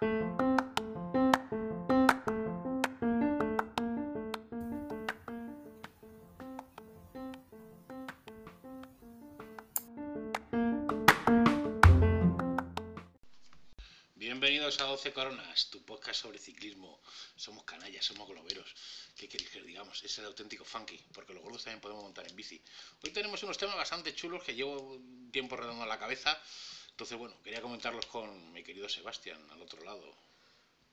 Bienvenidos a 12 Coronas, tu podcast sobre ciclismo. Somos canallas, somos globeros. ¿Qué queréis que digamos? Es el auténtico funky, porque los gordos también podemos montar en bici. Hoy tenemos unos temas bastante chulos que llevo tiempo redando en la cabeza. Entonces, bueno, quería comentarlos con mi querido Sebastián al otro lado.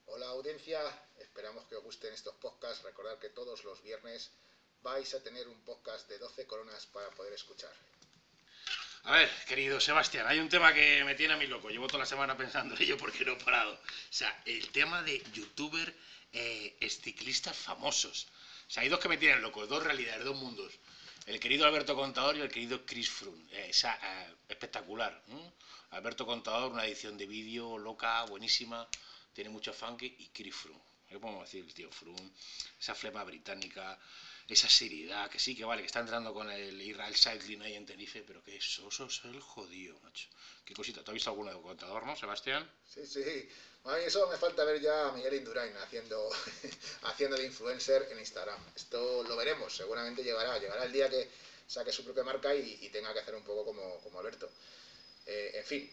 Hola audiencia, esperamos que os gusten estos podcasts. Recordad que todos los viernes vais a tener un podcast de 12 coronas para poder escuchar. A ver, querido Sebastián, hay un tema que me tiene a mí loco. Llevo toda la semana pensando en ello porque no he parado. O sea, el tema de youtuber eh, ciclistas famosos. O sea, hay dos que me tienen loco, dos realidades, dos mundos. El querido Alberto Contador y el querido Chris Froome. Eh, esa, eh, espectacular. ¿no? Alberto Contador, una edición de vídeo loca, buenísima, tiene mucho funky. Y Chris Froome. ¿Qué podemos decir el tío Froome? Esa flema británica, esa seriedad, que sí, que vale, que está entrando con el Israel Cycling ahí en Tenerife, pero que soso es el jodido, macho. Qué cosita, ¿tú has visto alguno de contador, no, Sebastián? Sí, sí. A mí eso me falta ver ya a Miguel Indurain haciendo, haciendo de influencer en Instagram. Esto lo veremos, seguramente llegará. Llegará el día que saque su propia marca y, y tenga que hacer un poco como, como Alberto. Eh, en fin,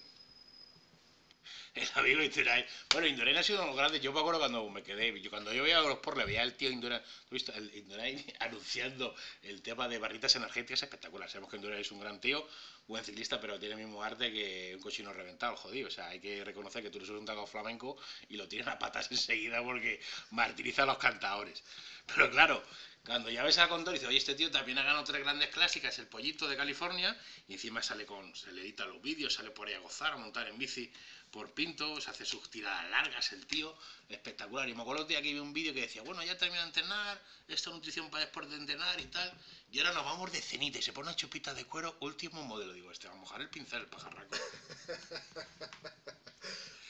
el amigo Indurain. Bueno, Indurain ha sido uno de los grandes. Yo me acuerdo cuando me quedé, yo cuando yo veía a los por le veía al tío Indurain, ¿tú has visto? El Indurain anunciando el tema de barritas energéticas espectacular. Sabemos que Indurain es un gran tío, buen ciclista, pero tiene el mismo arte que un cochino reventado, jodido. O sea, hay que reconocer que tú eres un taco flamenco y lo tienes a patas enseguida porque martiriza a los cantadores. Pero claro, cuando ya ves a Condor y dices, oye, este tío también ha ganado tres grandes clásicas, el pollito de California, y encima sale con, se le edita los vídeos, sale por ahí a gozar, a montar en bici por Pinto, se hace sus tiradas largas el tío, espectacular. Y me acuerdo que vi un vídeo que decía, bueno, ya termino de entrenar, esta nutrición para después de entrenar y tal, y ahora nos vamos de cenita y se pone una chupita de cuero, último modelo. Digo, este va a mojar el pincel, el pajarraco.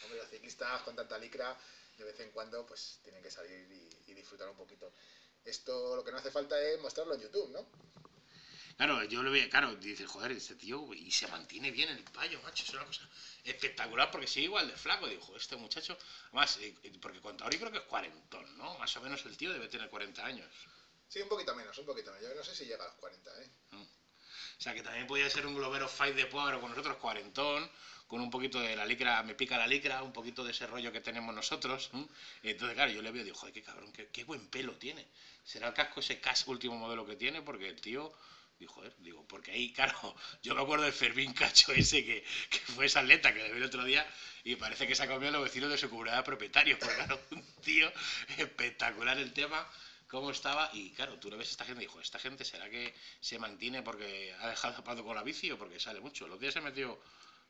Hombre, los ciclistas con tanta licra, de vez en cuando, pues tienen que salir y disfrutar un poquito. Esto lo que no hace falta es mostrarlo en YouTube, ¿no? Claro, yo lo veo, claro, dices, joder, este tío, y se mantiene bien el payo, macho, es una cosa espectacular porque sigue igual de flaco. Dijo, este muchacho, además, eh, porque contador yo creo que es cuarentón, ¿no? Más o menos el tío debe tener 40 años. Sí, un poquito menos, un poquito menos. Yo no sé si llega a los 40, ¿eh? Mm. O sea, que también podía ser un globero fight de pobre con nosotros, cuarentón, con un poquito de la licra, me pica la licra, un poquito de ese rollo que tenemos nosotros. Entonces, claro, yo le veo y digo, joder, qué cabrón, qué, qué buen pelo tiene. ¿Será el casco ese casco último modelo que tiene? Porque el tío Digo, joder, digo, porque ahí, claro, yo me acuerdo del Fermín Cacho ese que, que fue esa atleta que le vi el otro día y parece que se ha comido los vecinos de su comunidad de propietarios, porque claro, un tío espectacular el tema, cómo estaba, y claro, tú le ves a esta gente y dijo, esta gente será que se mantiene porque ha dejado zapado con la bici o porque sale mucho. Los días se metió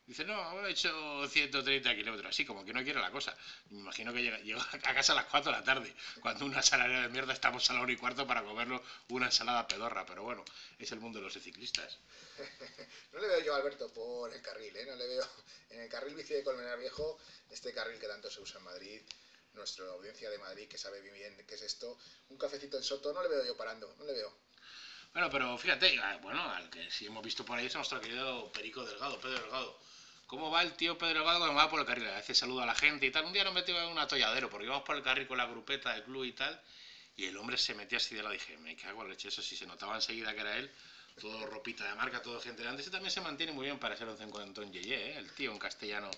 Dice, no, he hecho 130 kilómetros, así como que no quiere la cosa. Me imagino que llega, a casa a las 4 de la tarde, cuando una salaria de mierda estamos a la hora y cuarto para comerlo una ensalada pedorra, pero bueno, es el mundo de los ciclistas. no le veo yo a Alberto por el carril, ¿eh? No le veo en el carril bici de Colmenar Viejo, este carril que tanto se usa en Madrid, nuestra audiencia de Madrid que sabe bien qué es esto, un cafecito en Soto, no le veo yo parando, no le veo. Bueno, pero fíjate, ah, bueno, al que sí hemos visto por ahí es nuestro querido Perico Delgado, Pedro Delgado ¿Cómo va el tío Pedro Delgado cuando va por el carril? A veces saluda a la gente y tal. Un día nos metió en un atolladero porque íbamos por el carril con la grupeta del club y tal. Y el hombre se metía así de la dije, me cago en leche, eso sí se notaba enseguida que era él. Todo ropita de marca, todo gente grande. Ese también se mantiene muy bien para ser un cincuentón yeye, ¿eh? el tío en castellano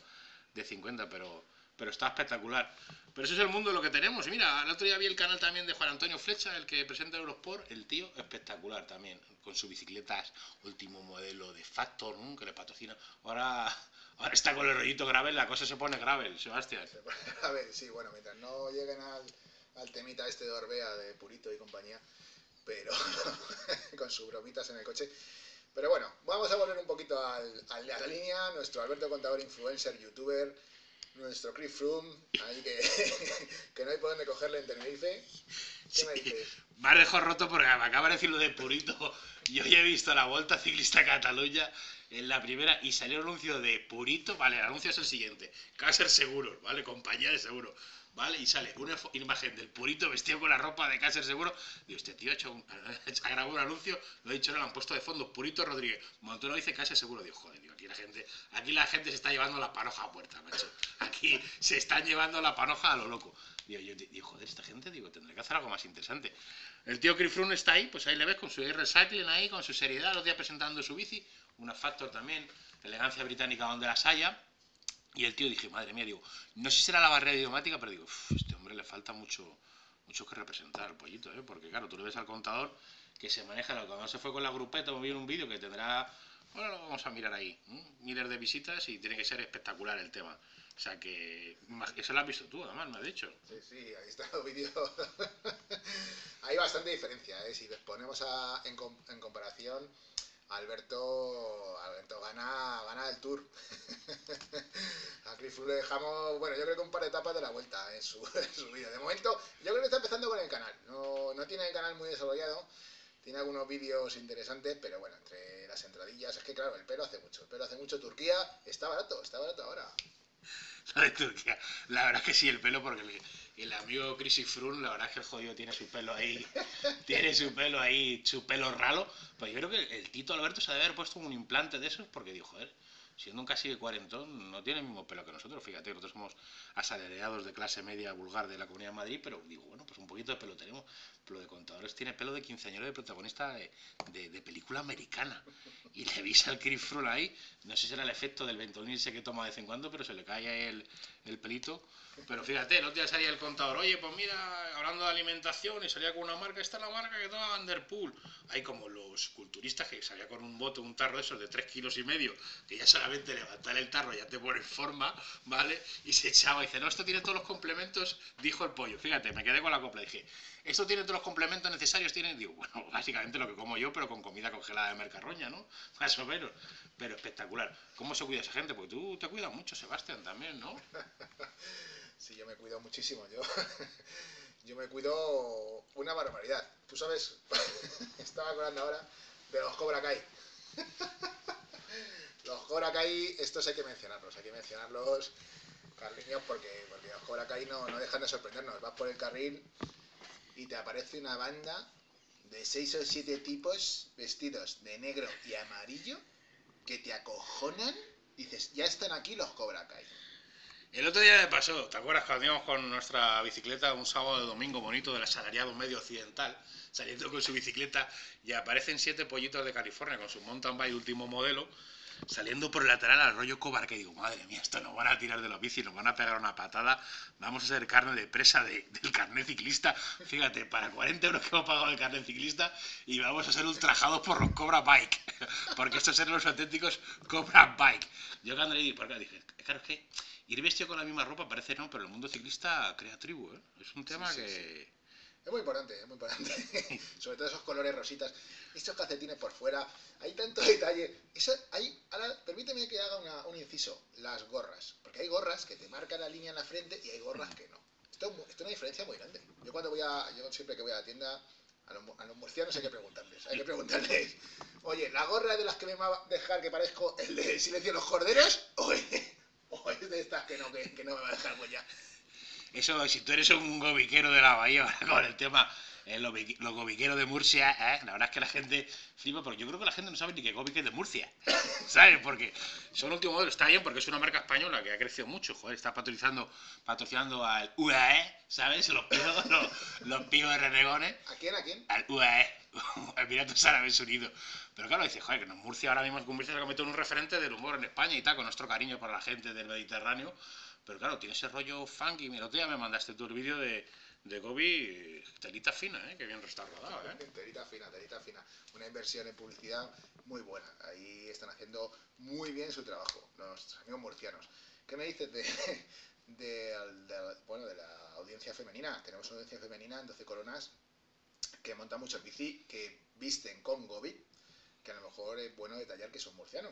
de 50, pero, pero está espectacular. Pero eso es el mundo lo que tenemos. Y mira, el otro día vi el canal también de Juan Antonio Flecha, el que presenta Eurosport, el tío espectacular también, con sus bicicletas último modelo de Factor, que le patrocina. Ahora Ahora está con el rollito gravel, la cosa se pone gravel, Sebastián. Se pone gravel, sí, bueno, mientras no lleguen al, al temita este de Orbea, de Purito y compañía, pero con sus bromitas en el coche. Pero bueno, vamos a volver un poquito al, al, a la línea. Nuestro Alberto Contador, influencer, youtuber, nuestro Chris Froome, ahí que, que no hay por dónde cogerle en Tenerife. ¿Qué me dices? Me has dejado roto porque me acaba de decir lo de Purito. Yo ya he visto la Vuelta Ciclista Cataluña en la primera y salió el anuncio de Purito. Vale, el anuncio es el siguiente: Caser Seguros, ¿vale? Compañía de seguro. ¿vale? Y sale una imagen del purito vestido con la ropa de Cáceres Seguro. Digo, este tío ha, hecho un, ha grabado un anuncio, lo ha dicho, le han puesto de fondo, Purito Rodríguez. Montoro dice Cáceres Seguro. Digo, joder, aquí la gente, aquí la gente se está llevando la panoja a puerta, macho. Aquí se están llevando la panoja a lo loco. Digo, yo digo, joder, esta gente, digo, tendré que hacer algo más interesante. El tío Chris está ahí, pues ahí le ves con su recycling ahí, con su seriedad, los días presentando su bici, una Factor también, elegancia británica donde las haya. Y el tío dije, madre mía, digo, no sé si será la barrera idiomática, pero digo, este hombre le falta mucho, mucho que representar, el pollito, ¿eh? porque claro, tú le ves al contador que se maneja, cuando se fue con la grupeta, me un vídeo que tendrá, bueno, lo vamos a mirar ahí, miles de visitas y tiene que ser espectacular el tema. O sea que, eso lo has visto tú, además, me has dicho. Sí, sí, ahí está el vídeo. Hay bastante diferencia, ¿eh? Si les ponemos a, en, en comparación Alberto, Alberto gana, gana el Tour. a Chris le dejamos, bueno, yo creo que un par de etapas de la vuelta en su, su vídeo. De momento, yo creo que está empezando con el canal. No, no tiene el canal muy desarrollado. Tiene algunos vídeos interesantes, pero bueno, entre las entradillas, es que claro, el pelo hace mucho. El pelo hace mucho. Turquía está barato, está barato ahora. La de Turquía. La verdad es que sí, el pelo, porque el amigo Chris Frun, la verdad es que el jodido tiene su pelo ahí, tiene su pelo ahí, su pelo ralo. Pues yo creo que el Tito Alberto se debe haber puesto un implante de esos porque dijo, joder, siendo un casi de cuarentón, no tiene el mismo pelo que nosotros. Fíjate, nosotros somos asalariados de clase media vulgar de la Comunidad de Madrid, pero digo, bueno, pues un poquito de pelo tenemos. Pero de contadores tiene pelo de quinceañero de protagonista de, de, película americana. Y le visa al Chris Frun ahí, no sé si será el efecto del ventolín que toma de vez en cuando, pero se le cae el, el pelito. Pero fíjate, no te salía el contador, oye, pues mira, hablando de alimentación, y salía con una marca, esta es la marca que toma Vanderpool. Hay como los culturistas que salía con un bote, un tarro de esos de 3 kilos y medio, que ya levantar el tarro ya te pone forma, ¿vale? Y se echaba y dice, no, esto tiene todos los complementos, dijo el pollo. Fíjate, me quedé con la copla, dije, esto tiene todos los complementos necesarios, tiene, digo, bueno, básicamente lo que como yo, pero con comida congelada de mercarroña, ¿no? Más o menos. Pero espectacular. ¿Cómo se cuida esa gente? Porque tú te cuidas mucho, Sebastián, también, ¿no? Sí, yo me cuido muchísimo. Yo, yo me cuido una barbaridad. Tú sabes, estaba acordando ahora de los Cobra Kai. Los Cobra Kai, estos hay que mencionarlos, hay que mencionarlos, Carliños, porque, porque los Cobra Kai no, no dejan de sorprendernos. Vas por el carril y te aparece una banda de seis o siete tipos vestidos de negro y amarillo que te acojonan. Dices, ya están aquí los Cobra Kai. El otro día me pasó, ¿te acuerdas cuando íbamos con nuestra bicicleta un sábado de domingo bonito del asalariado medio occidental, saliendo con su bicicleta y aparecen siete pollitos de California con su mountain bike último modelo, saliendo por el lateral al rollo cobar que digo, madre mía, esto nos van a tirar de los bicis, nos van a pegar una patada, vamos a ser carne de presa del carnet ciclista, fíjate, para 40 euros que hemos pagado el carnet ciclista y vamos a ser ultrajados por los Cobra Bike, porque estos eran los auténticos Cobra Bike. Yo cuando le dije, dije, claro, es que ir vestido con la misma ropa parece no, pero el mundo ciclista crea tribu, ¿eh? Es un tema que... Es muy importante, es muy importante. Sobre todo esos colores rositas. Estos calcetines por fuera. Hay tanto detalle. Eso, hay, ahora, permíteme que haga una, un inciso. Las gorras. Porque hay gorras que te marcan la línea en la frente y hay gorras que no. Esto, esto es una diferencia muy grande. Yo cuando voy a... Yo siempre que voy a la tienda... A los, a los murcianos hay que preguntarles. Hay que preguntarles. Oye, ¿la gorra de las que me va a dejar que parezco el de Silencio de los Corderos? O es de estas que no, que, no me va a dejar huella. Eso, si tú eres un gobiquero de la bahía con el tema, eh, los, gobiqueros de Murcia, eh, la verdad es que la gente flipa, porque yo creo que la gente no sabe ni que gobique es de Murcia, ¿sabes? Porque son último modelo, está bien, porque es una marca española que ha crecido mucho, joder, está patrocinando, patrocinando al UAE, ¿sabes? Los pibos, los, de Renegones. ¿A quién, a quién? Al UAE, Emiratos Árabes Unidos. Pero claro, dice, joder, que Murcia ahora mismo Murcia se ha convertido en un referente del humor en España y tal, con nuestro cariño para la gente del Mediterráneo. Pero claro, tiene ese rollo funky. Mira, otro día me mandaste tu vídeo de, de Gobi, telita fina, ¿eh? Que bien está rodado, ¿eh? telita fina, telita fina. Una inversión en publicidad muy buena. Ahí están haciendo muy bien su trabajo, los amigos murcianos. ¿Qué me dices de, de, bueno, de la audiencia femenina? Tenemos una audiencia femenina en 12 coronas que monta mucho bici, que visten con Gobi que a lo mejor es bueno detallar que son murcianos.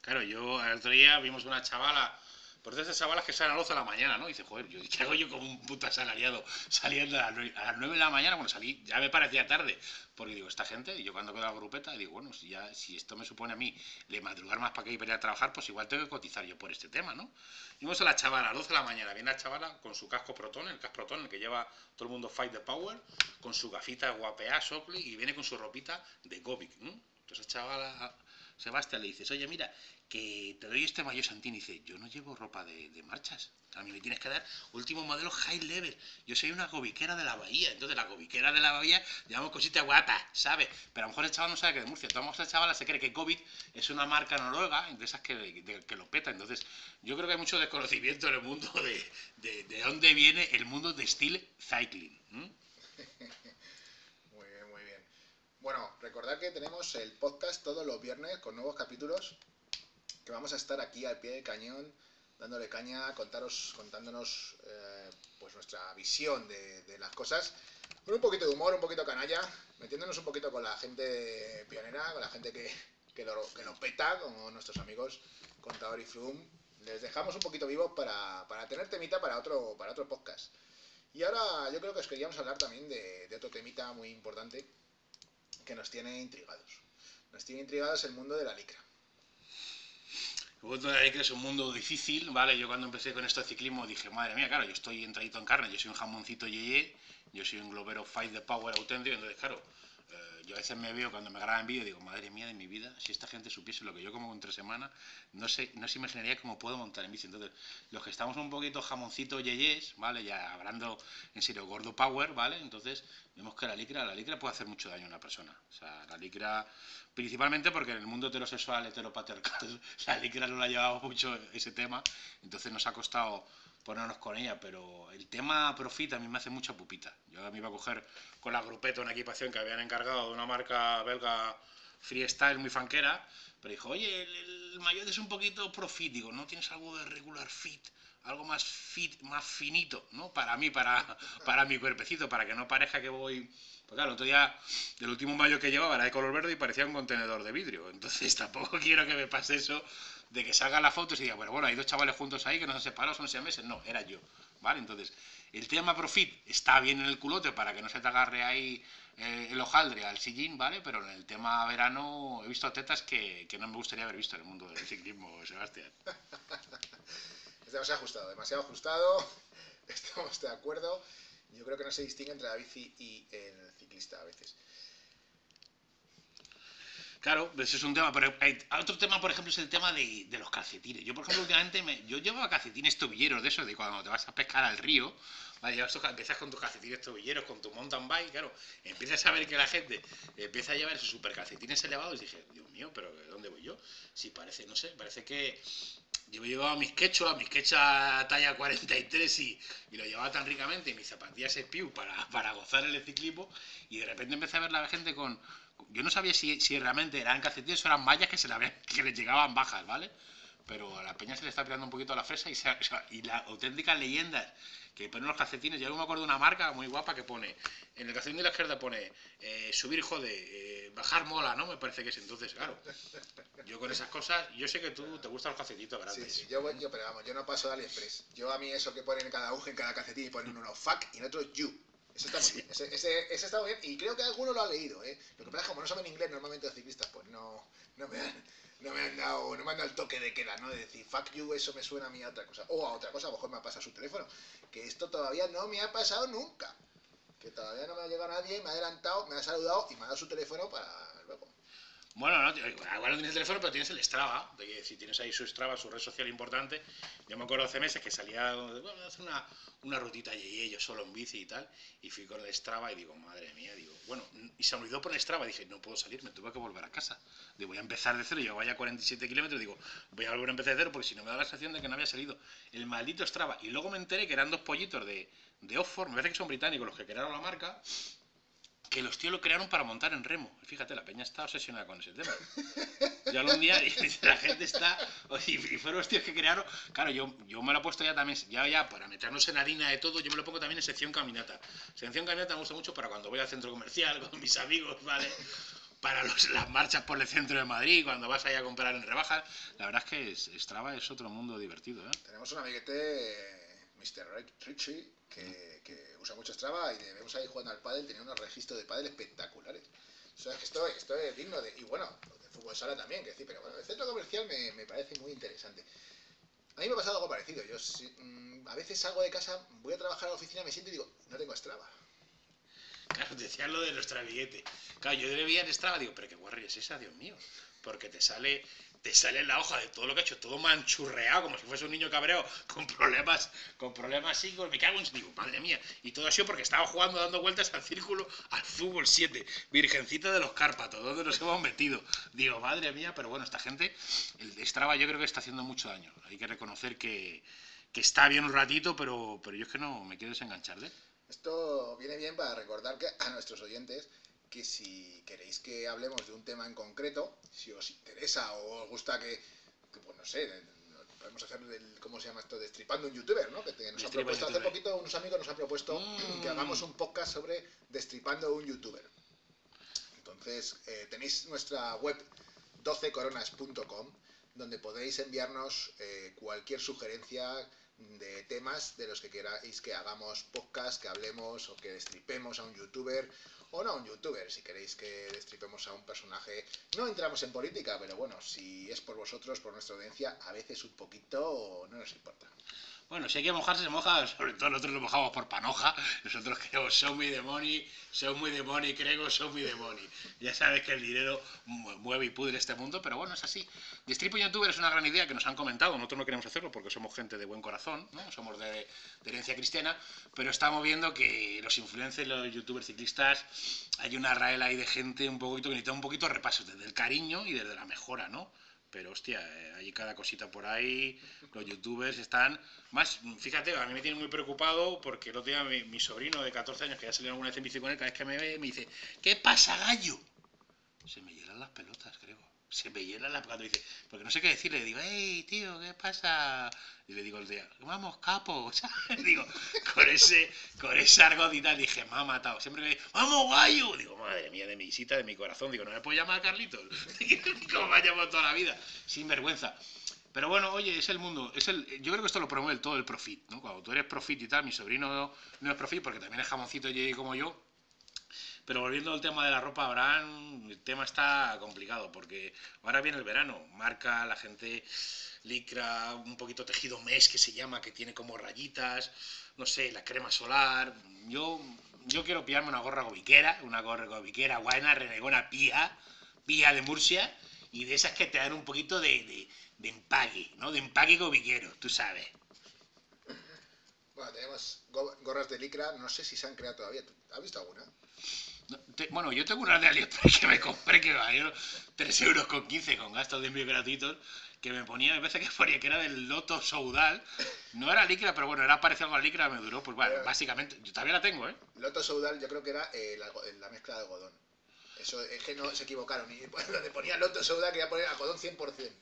Claro, yo el otro día vimos una chavala Por esas chavalas que salen a las 12 de la mañana, ¿no? Dice, joder, yo, ¿qué hago yo como un puto asalariado saliendo a las 9 de la mañana? Bueno, salí, ya me parecía tarde. Porque digo, esta gente, y yo cuando quedo la grupeta, digo, bueno, si ya si esto me supone a mí le madrugar más para que ir a trabajar, pues igual tengo que cotizar yo por este tema, ¿no? Y vemos a la chavala a las 12 de la mañana, viene la chavala con su casco Proton, el casco Proton, el que lleva todo el mundo Fight the Power, con su gafita guapea, Sockley, y viene con su ropita de Gobic. Entonces chavala, Sebastián le dices, oye, mira, que te doy este mayo Santini. Dice, yo no llevo ropa de, marchas. A mí me tienes que dar último modelo high level. Yo soy una gobiquera de la bahía. Entonces, la gobiquera de la bahía llevamos cositas guapas, ¿sabes? Pero a lo mejor el chaval no sabe que de Murcia. Toda el chavala se cree que COVID es una marca noruega, de esas que, que lo peta. Entonces, yo creo que hay mucho desconocimiento en el mundo de, de, dónde viene el mundo de steel cycling. muy bien, muy bien. Bueno, recordad que tenemos el podcast todos los viernes con nuevos capítulos que vamos a estar aquí al pie del cañón dándole caña, contaros, contándonos eh, pues nuestra visión de, las cosas, con un poquito de humor, un poquito canalla, metiéndonos un poquito con la gente pionera, con la gente que, que, lo, que lo peta, como nuestros amigos Contador y Flum. Les dejamos un poquito vivos para, para tener temita para otro, para otro podcast. Y ahora yo creo que os queríamos hablar también de, de otro temita muy importante que nos tiene intrigados. Nos tiene intrigados el mundo de la licra. Es un mundo difícil, ¿vale? Yo cuando empecé con esto de ciclismo dije, madre mía, claro, yo estoy entradito en carne, yo soy un jamoncito yeye, yo soy un globero fight the power auténtico, entonces, claro, eh, yo a veces me veo cuando me graban vídeo digo, madre mía de mi vida, si esta gente supiese lo que yo como en tres semanas, no sé, no se imaginaría cómo puedo montar en bici. Entonces, los que estamos un poquito jamoncito yeyes, ¿vale? Ya hablando en serio gordo power, ¿vale? Entonces, vemos que la licra, la licra puede hacer mucho daño a una persona. La licra Principalmente porque en el mundo heterosexual, heteropatriarcal, la licra no la ha llevado mucho ese tema, entonces nos ha costado ponernos con ella, pero el tema Profit a mí me hace mucha pupita. Yo me iba a coger con la grupeta una equipación que habían encargado de una marca belga freestyle muy fanquera, pero dijo, oye, el, mayor es un poquito Profit, digo, ¿no tienes algo de regular fit? Algo más fit, más finito, ¿no? Para mí, para, para mi cuerpecito, para que no parezca que voy pues claro, el otro día, el último mayo que llevaba era de color verde y parecía un contenedor de vidrio. Entonces tampoco quiero que me pase eso de que salga la foto y diga, bueno, bueno, hay dos chavales juntos ahí que nos han separado, son seis meses. No, era yo. ¿Vale? Entonces, el tema profit está bien en el culote para que no se te agarre ahí eh, el hojaldre al sillín, ¿vale? Pero en el tema verano he visto tetas que, que no me gustaría haber visto en el mundo del ciclismo, Sebastián. es demasiado ajustado, demasiado ajustado. Estamos de acuerdo. Yo creo que no se distingue entre la bici y el ciclista a veces. Claro, ese es un tema, pero hay, otro tema, por ejemplo, es el tema de, los calcetines. Yo, por ejemplo, últimamente me, yo llevo calcetines tobilleros de eso, de cuando te vas a pescar al río, ¿vale? empiezas con tus calcetines tobilleros, con tu mountain bike, claro, empiezas a ver que la gente empieza a llevar esos super calcetines elevados y dije, Dios mío, pero ¿dónde voy yo? Si parece, no sé, parece que yo llevaba mis quechua, mis quechua talla 43 y, y lo llevaba tan ricamente y mis zapatillas Spew para, para gozar el ciclismo y de repente empecé a ver la gente con... Yo no sabía si, si realmente eran calcetines o eran mallas que, se la, que les llegaban bajas, ¿vale? Pero a la peña se le está pegando un poquito la fresa y, se, y las auténticas leyendas que ponen los calcetines. Yo me acuerdo de una marca muy guapa que pone, en el calcetín de la izquierda pone eh, subir jode, eh, bajar mola, ¿no? Me parece que es. Entonces, claro, yo con esas cosas, yo sé que tú te gustan los calcetitos grandes. Sí, sí, yo, yo, pero vamos, yo no paso de AliExpress. Yo a mí eso que ponen en cada aguja, en cada calcetín, y ponen uno fuck y en otro you. Eso está muy bien. Ese, ese, está muy bien. Y creo que alguno lo ha leído, ¿eh? Lo que pasa es que como no saben inglés normalmente los ciclistas, pues no, no me han no me han dado, no me han dado el toque de queda, ¿no? De decir, fuck you, eso me suena a mí a otra cosa. O a otra cosa, a lo mejor me ha pasado su teléfono. Que esto todavía no me ha pasado nunca. Que todavía no me ha llegado nadie, me ha adelantado, me ha saludado y me ha dado su teléfono para luego. Bueno, no, igual no tienes el teléfono, pero tienes el Strava. De que si tienes ahí su Strava, su red social importante. Yo me acuerdo hace meses que salía, bueno, hacer una, una rutita y yo solo en bici y tal. Y fui con el Strava y digo, madre mía, digo, bueno, y se me olvidó por el Strava. Dije, no puedo salir, me tuve que volver a casa. Digo, voy a empezar de cero. Yo vaya 47 kilómetros. Digo, voy a volver a empezar de cero porque si no me da la sensación de que no había salido el maldito Strava. Y luego me enteré que eran dos pollitos de, de Oxford, me parece que son británicos los que crearon la marca que los tíos lo crearon para montar en remo. Fíjate, la peña está obsesionada con ese tema. Ya un día la gente está. Y, fueron los tíos que crearon. Claro, yo, yo me lo he puesto ya también, ya, ya, para meternos en harina de todo, yo me lo pongo también en sección caminata. Sección caminata me gusta mucho para cuando voy al centro comercial con mis amigos, ¿vale? para los- las marchas por el centro de Madrid, cuando vas allá a comprar en rebajas. La verdad es que Strava es otro mundo divertido, ¿eh? Tenemos un amiguete, Mr. Ri- Richie, que, que usa mucho Strava y le vemos ahí jugando al pádel, tenía unos registros de pádel espectaculares. O sea, esto, esto es digno de... Y bueno, de fútbol sala también, que decir, pero bueno, el centro comercial me, parece muy interesante. A mí me ha pasado algo parecido. Yo mm, a veces salgo de casa, voy a trabajar a la oficina, me siento y digo, no tengo Strava. Claro, decías lo de nuestro amiguete. Claro, yo le veía en Strava, digo, pero qué guarri es esa, Dios mío. Porque te sale, te sale en la hoja de todo lo que ha hecho, todo manchurreado, como si fuese un niño cabreado, con problemas, con problemas psíquicos, me cago en digo, madre mía. Y todo ha sido porque estaba jugando, dando vueltas al círculo, al fútbol 7, Virgencita de los Cárpatos, donde nos hemos metido. Digo, madre mía, pero bueno, esta gente, el Strava yo creo que está haciendo mucho daño. Hay que reconocer que, que está bien un ratito, pero, pero yo es que no me quiero desenganchar de. Esto viene bien para recordar que a nuestros oyentes que si queréis que hablemos de un tema en concreto, si os interesa o os gusta que, que, pues no sé, podemos hacer el, ¿cómo se llama esto? Destripando un youtuber, ¿no? Que te- nos han propuesto, hace poquito unos amigos nos han propuesto Mm. que hagamos un podcast sobre destripando un youtuber. Entonces, eh, tenéis nuestra web 12coronas.com donde podéis enviarnos eh, cualquier sugerencia de temas de los que queráis que hagamos podcast, que hablemos o que destripemos a un youtuber o no a un youtuber, si queréis que destripemos a un personaje. No entramos en política, pero bueno, si es por vosotros, por nuestra audiencia, a veces un poquito no nos importa. Bueno, si hay que mojarse, se moja. Sobre todo nosotros nos mojamos por panoja. Nosotros queremos, son muy de money, son muy de money, creo, son muy de money. Ya sabes que el dinero mu- mueve y pudre este mundo, pero bueno, es así. Destripo youtuber es una gran idea que nos han comentado. Nosotros no queremos hacerlo porque somos gente de buen corazón, ¿no? Somos de, de herencia cristiana, pero estamos viendo que los influencers, los youtubers ciclistas, hay una raela ahí de gente un poquito que necesita un poquito de repaso desde el cariño y desde la mejora, ¿no? Pero hostia, eh, hay cada cosita por ahí, los youtubers están... Más, fíjate, a mí me tiene muy preocupado porque el otro día mi, mi sobrino de 14 años, que ya salió alguna vez en bici con él, cada vez que me ve, me dice, ¿qué pasa, gallo? Se me hielan las pelotas, creo. Se me hielan las cuando dice, porque no sé qué decirle, le digo, hey, tío, ¿qué pasa? Y le digo el día, vamos, capo, ¿sabes? Digo, con ese, con ese argot y tal, dije, me ha matado. Siempre me dice, vamos, gallo. Digo, madre mía, de mi visita, de mi corazón. Digo, ¿no me puedo llamar Carlitos? Como me ha llamado toda la vida, sin vergüenza. Pero bueno, oye, es el mundo. Es el, yo creo que esto lo promueve todo el profit, ¿no? Cuando tú eres profit y tal, mi sobrino no es profit porque también es jamoncito y como yo. Pero volviendo al tema de la ropa, Abraham, el tema está complicado porque ahora viene el verano, marca la gente licra, un poquito tejido mes que se llama, que tiene como rayitas, no sé, la crema solar. Yo, yo quiero pillarme una gorra gobiquera, una gorra gobiquera buena, renegona pía, pía de Murcia, y de esas que te dan un poquito de, de, de empaque, ¿no? De empaque gobiquero, tú sabes. Bueno, tenemos go- gorras de licra, no sé si se han creado todavía. ¿Tú- ¿Has visto alguna? Te- bueno, yo tengo una de AliExpress que me compré que valió 3 euros con 15 con gastos de envío gratuitos que me ponía, me parece que ponía que era del Loto Soudal. No era licra, pero bueno, era parecido algo a licra, me duró, pues bueno, Pero- básicamente, yo todavía la tengo, ¿eh? Loto Soudal yo creo que era eh, la, algo- la mezcla de algodón. Eso es que no se equivocaron. Y donde ponía Loto Soudal quería poner algodón 100%.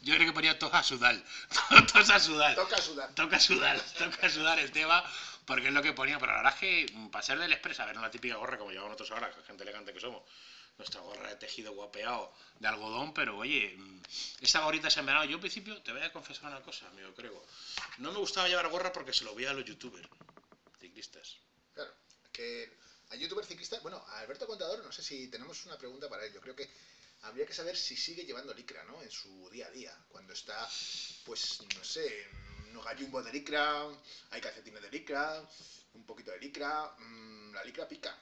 Yo creo que ponía toda sudal, toda sudal. Toca sudar. Toca sudar, toca sudar el tema, porque es lo que ponía, pero la verdad es que mm, para ser del Express, a ver, la típica gorra como llevamos nosotros ahora, gente elegante que somos, nuestra gorra de tejido guapeado de algodón, pero oye, mm, esta gorrita es en verano, yo en principio te voy a confesar una cosa, amigo, creo, no me gustaba llevar gorra porque se lo veía a los youtubers, ciclistas. Claro, que a youtuber ciclista, bueno, a Alberto Contador, no sé si tenemos una pregunta para él. Yo creo que habría que saber si sigue llevando licra, ¿no? En su día a día, cuando está, pues, no sé, unos gallumbos de licra, hay calcetines de licra, un poquito de licra, mm, la licra pica.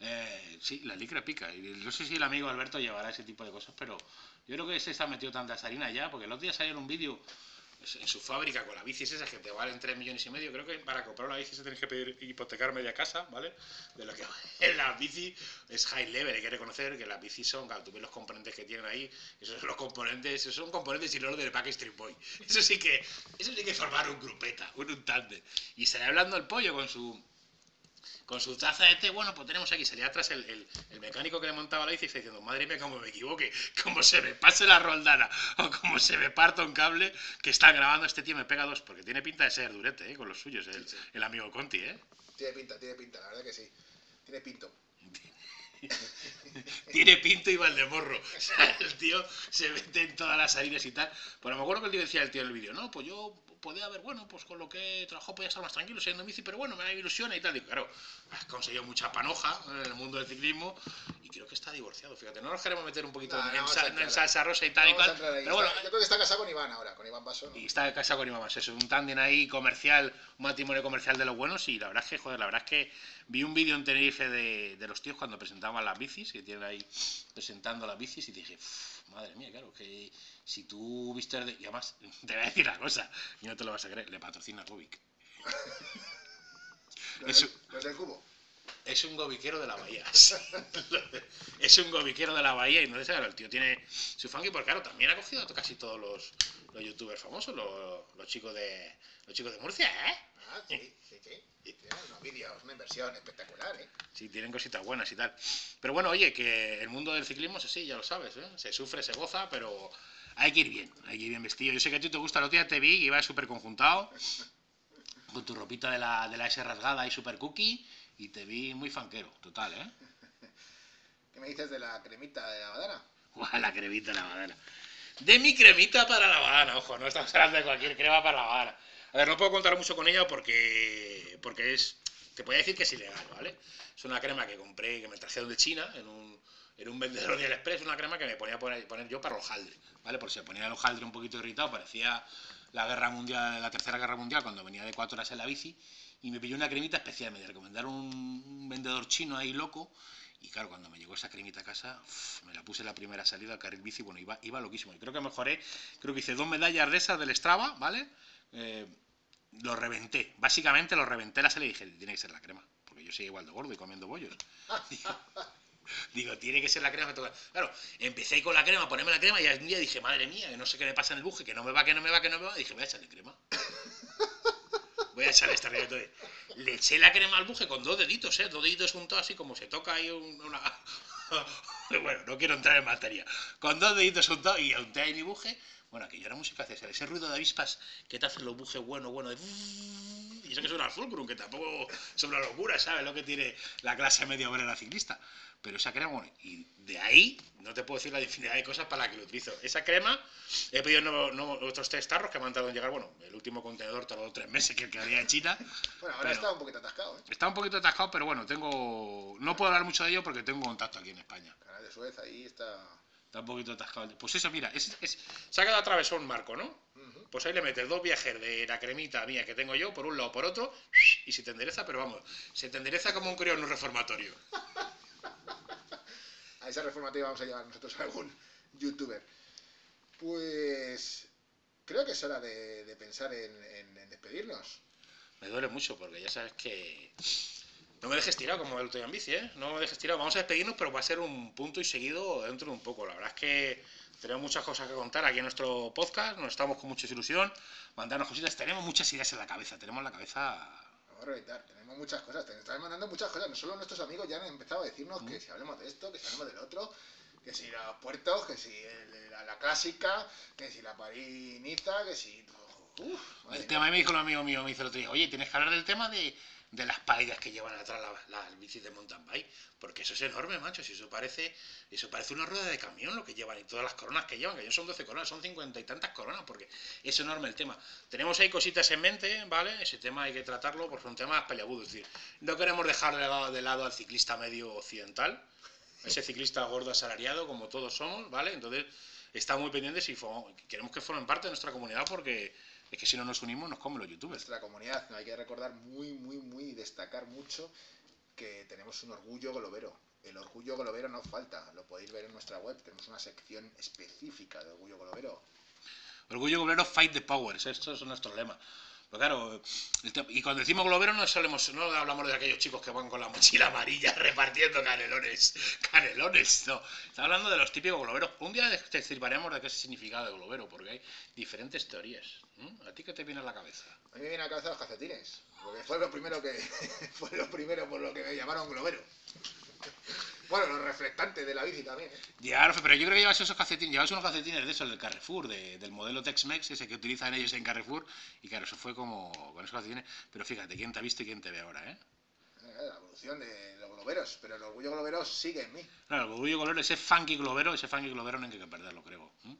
Eh, sí, la licra pica. Y no sé si el amigo Alberto llevará ese tipo de cosas, pero yo creo que se está metido tantas harinas ya, porque el otro día salió en un vídeo en su fábrica con las bicis esas que te valen 3 millones y medio. Creo que para comprar una bici se tienes que pedir hipotecar media casa, ¿vale? De lo que en la bici es high level. Hay que reconocer que las bicis son, claro, tú ves los componentes que tienen ahí, esos son los componentes, esos son componentes sin orden de Pack Street Boy. Eso sí que, eso sí que formar un grupeta, un, un. Y sale hablando el pollo con su con su taza de té, bueno, pues tenemos aquí, salía atrás el, el- el mecánico que le montaba la bici y está diciendo, madre mía, cómo me equivoque, cómo se me pase la roldana, o cómo se me parta un cable que está grabando este tío, me pega dos, porque tiene pinta de ser durete, ¿eh? con los suyos, el, el amigo Conti, ¿eh? Tiene pinta, tiene pinta, la verdad que sí. Tiene pinto. Tiene pinto y Valdemorro. O sea, el tío se mete en todas las harinas y tal. Pero me acuerdo que el tío decía el tío en el vídeo, no, pues yo podía haber, bueno, pues con lo que he trabajado podía estar más tranquilo siendo bici, pero bueno, me da ilusión y tal. Y claro, has conseguido mucha panoja en el mundo del ciclismo y creo que está divorciado, fíjate. No nos queremos meter un poquito No, en, salsa rosa y tal y cual. Pero bueno, yo creo que está casado con Iván ahora, con Iván Paso. ¿no? y está casado con Iván Más. Es un tándem ahí comercial, un matrimonio comercial de los buenos. Y la verdad es que, joder, la verdad es que vi un vídeo en Tenerife de, de los tíos cuando presentaban las bicis, que tienen ahí presentando las bicis, y dije, "Uf, madre mía, claro, que si tú viste. De... Y además, te voy a decir una cosa, y no te lo vas a creer, le patrocina Rubik. Del- Los del cubo. Es un gobiquero de la bahía. es un gobiquero de la bahía y no sé, el tío tiene su funky, porque claro, también ha cogido casi todos los, los youtubers famosos, los, los chicos de los chicos de Murcia, ¿eh? Ah, sí, sí, sí. Tiene unos vídeos, una inversión espectacular, ¿eh? Sí, tienen cositas buenas y tal. Pero bueno, oye, que el mundo del ciclismo es así, ya lo sabes, ¿eh? Se sufre, se goza, pero hay que ir bien, hay que ir bien vestido. Yo sé que a ti te gusta, el otro día te vi y ibas súper conjuntado, con tu ropita de la, de la S rasgada y super cookie, y te vi muy fanquero, total, ¿eh? ¿Qué me dices de la cremita de la badana? Guau, la cremita de la badana. De mi cremita para la badana, ojo, no estamos hablando de cualquier crema para la badana. A ver, no puedo contar mucho con ella porque, porque es, te podría decir que es ilegal, ¿vale? Es una crema que compré, que me trajeron de China en un, en un vendedor de AliExpress, una crema que me ponía a poner, poner yo para el hojaldre, ¿vale? Por si ponía el hojaldre un poquito irritado, parecía la guerra mundial, la tercera guerra mundial, cuando venía de cuatro horas en la bici, y me pilló una cremita especial, me recomendaron un, vendedor chino ahí loco, y claro, cuando me llegó esa cremita a casa, uf, me la puse la primera salida al carril bici, bueno, iba, iba loquísimo. Y creo que mejoré, creo que hice dos medallas de esas del Strava, ¿vale? Eh, lo reventé, básicamente lo reventé la salida y dije, tiene que ser la crema, porque yo soy igual de gordo y comiendo bollos. Digo, tiene que ser la crema. Claro, empecé con la crema, ponerme la crema y un día dije, madre mía, que no sé qué me pasa en el buje, que no me va, que no me va, que no me va. Y dije, voy a echarle crema. Voy a echarle esta crema. Entonces, le eché la crema al buje con dos deditos, ¿eh? Dos deditos juntos así como se toca ahí un- una... bueno, no quiero entrar en materia. Con dos deditos juntos y unté ahí mi buje. Bueno, aquello era música César. Ese ruido de avispas que te hacen los bujes bueno, bueno. De... Y eso que suena al fulcrum, que tampoco es una locura, ¿sabes? Lo que tiene la clase media obrera ciclista. Pero esa crema, bueno, y de ahí no te puedo decir la infinidad de cosas para la que lo utilizo. Esa crema, he pedido nuevo- nuevo- otros tres tarros que me han tardado en llegar. Bueno, el último contenedor tardó tres meses que el que había en China. Bueno, ahora está un poquito atascado, ¿eh? Está un poquito atascado, pero bueno, tengo. No puedo hablar mucho de ello porque tengo contacto aquí en España. Canal de Suez, ahí está. Está un poquito atascado. Pues eso, mira, es, es- se ha quedado atravesado un marco, ¿no? Pues ahí le metes dos viajes de la cremita mía que tengo yo, por un lado por otro, y se te endereza, pero vamos, se te endereza como un crío en un reformatorio. A esa reformativa vamos a llevar nosotros a algún youtuber. Pues. Creo que es hora de, de pensar en, en- en despedirnos. Me duele mucho porque ya sabes que. No me dejes tirado como el otro en bici, ¿eh? No me dejes tirado. Vamos a despedirnos, pero va a ser un punto y seguido dentro de un poco. La verdad es que tenemos muchas cosas que contar aquí en nuestro podcast. Nos estamos con mucha ilusión. Mandarnos cositas. Tenemos muchas ideas en la cabeza. Tenemos la cabeza. Vamos a reventar, tenemos muchas cosas, te están mandando muchas cosas, no solo nuestros amigos ya han empezado a decirnos que si hablemos de esto, que si hablemos del otro, que si los puertos, que si el- la, la clásica, que si la París-Niza, que si... Uf, El tema me dijo un amigo mío, me dice el otro día, oye, tienes que hablar del tema de, de las paellas que llevan atrás la- las bicis de mountain bike, porque eso es enorme, macho, si eso parece, eso parece una rueda de camión lo que llevan y todas las coronas que llevan, que no son 12 coronas, son 50 y tantas coronas, porque es enorme el tema. Tenemos ahí cositas en mente, ¿vale? Ese tema hay que tratarlo porque es un tema es decir, no queremos dejar de lado, de lado al ciclista medio occidental, ese ciclista gordo asalariado, como todos somos, ¿vale? Entonces, estamos muy pendientes y fo- queremos que formen parte de nuestra comunidad porque es que si no nos unimos nos comen los youtubers. Nuestra comunidad, hay que recordar muy, muy, muy, destacar mucho que tenemos un orgullo globero. El orgullo globero no falta, lo podéis ver en nuestra web, tenemos una sección específica de orgullo globero. Orgullo Globero, fight the powers, esto es nuestro lema. Pero claro, el te- y cuando decimos globero no solemos, no hablamos de aquellos chicos que van con la mochila amarilla repartiendo canelones, canelones, no. Está hablando de los típicos globeros. Un día te explicaremos de qué es el significado de globero, porque hay diferentes teorías. ¿A ti qué te viene a la cabeza? A mí me viene a la cabeza los calcetines, porque fue lo primero que fue lo primero por lo que me llamaron globero. Bueno, los reflectantes de la bici también. ¿eh? Ya, pero yo creo que llevas esos calcetines, llevas unos calcetines de esos del Carrefour, de- del modelo Tex-Mex, ese que utilizan ellos en Carrefour, y claro, eso fue como con esos calcetines, pero fíjate, quién te ha visto y quién te ve ahora, ¿eh? eh, la evolución de los globeros, pero el orgullo globero sigue en mí. Claro, el orgullo globero, ese funky globero, ese funky globero no hay que perderlo, creo. ¿Mm?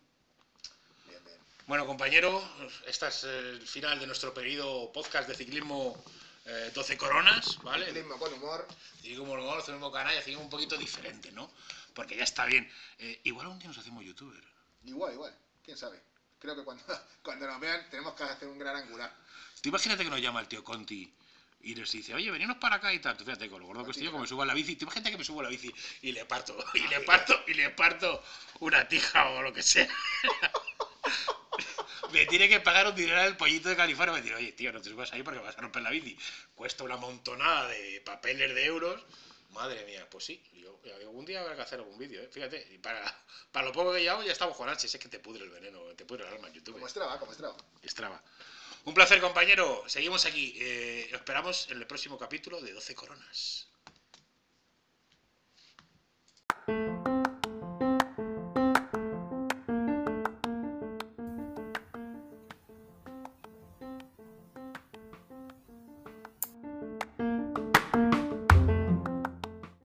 Bien, bien. Bueno, compañero, este es el final de nuestro querido podcast de ciclismo eh, 12 coronas, ¿vale? Ciclismo con humor. Ciclismo con humor, ciclismo canalla, ciclismo un poquito diferente, ¿no? Porque ya está bien. Eh, igual un día nos hacemos youtuber. Igual, igual. ¿Quién sabe? Creo que cuando, cuando nos vean tenemos que hacer un gran angular. Tú imagínate que nos llama el tío Conti y nos dice, oye, veninos para acá y tal. Tú fíjate, con lo gordo que estoy yo, que me subo a la bici. Tú imagínate que me subo a la bici y le parto, y le parto, y le parto una tija o lo que sea. me tiene que pagar un dinero el pollito de California. Me dice, oye, tío, no te subas ahí porque vas a romper la bici. Cuesta una montonada de papeles de euros. Madre mía, pues sí, yo, algún día habrá que hacer algún vídeo, ¿eh? fíjate, y para, para lo poco que llevamos ya estamos con H, es que te pudre el veneno, te pudre el alma en YouTube. Como Strava, como Strava. Strava. Un placer, compañero. Seguimos aquí. Eh, esperamos en el próximo capítulo de 12 Coronas.